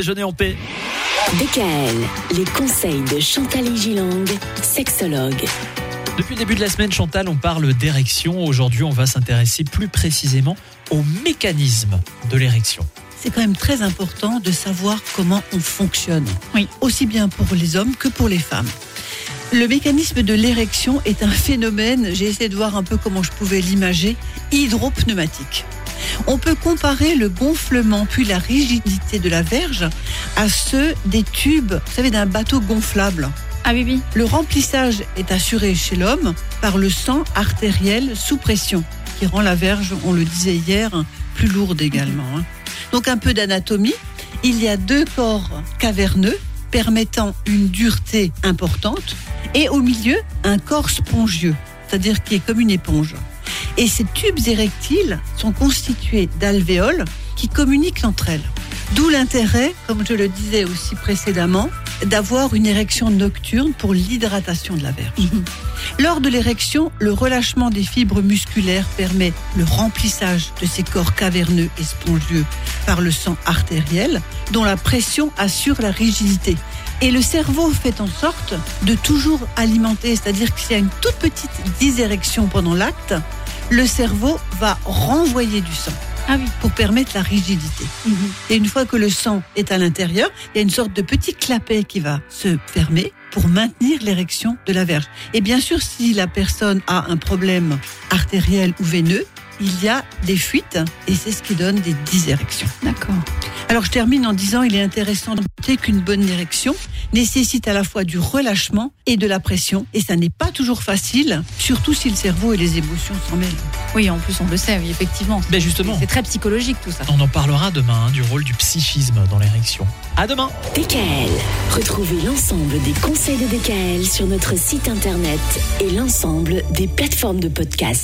Déjeuner en paix. DKL, les conseils de Chantal Gilang, sexologue. Depuis le début de la semaine, Chantal, on parle d'érection. Aujourd'hui, on va s'intéresser plus précisément au mécanisme de l'érection. c'est quand même très important de savoir comment on fonctionne. Oui. Aussi bien pour les hommes que pour les femmes. Le mécanisme de l'érection est un phénomène, j'ai essayé de voir un peu comment je pouvais l'imager, hydropneumatique. On peut comparer le gonflement puis la rigidité de la verge à ceux des tubes, vous savez, d'un bateau gonflable. Ah oui, oui. Le remplissage est assuré chez l'homme par le sang artériel sous pression, qui rend la verge, on le disait hier, plus lourde également. hein. Donc un peu d'anatomie. Il y a deux corps caverneux permettant une dureté importante et au milieu un corps spongieux, c'est-à-dire qui est comme une éponge. Et ces tubes érectiles sont constitués d'alvéoles qui communiquent entre elles. D'où l'intérêt, comme je le disais aussi précédemment, d'avoir une érection nocturne pour l'hydratation de la verge. Lors de l'érection, le relâchement des fibres musculaires permet le remplissage de ces corps caverneux et spongieux par le sang artériel, dont la pression assure la rigidité. Et le cerveau fait en sorte de toujours alimenter, c'est-à-dire que s'il y a une toute petite dysérection pendant l'acte, le cerveau va renvoyer du sang Ah oui. pour permettre la rigidité. Et une fois que le sang est à l'intérieur, il y a une sorte de petit clapet qui va se fermer pour maintenir l'érection de la verge. Et bien sûr, si la personne a un problème artériel ou veineux, il y a des fuites et c'est ce qui donne des dysérections. D'accord. Alors je termine en disant il est intéressant de noter qu'une bonne érection nécessite à la fois du relâchement et de la pression et ça n'est pas toujours facile, surtout si le cerveau et les émotions s'en mêlent. Oui, en plus, on le sait, oui, effectivement. Ben justement, C'est très psychologique tout ça. on en parlera demain hein, du rôle du psychisme dans l'érection. À demain. DKL, retrouvez l'ensemble des conseils de DKL sur notre site internet et l'ensemble des plateformes de podcast.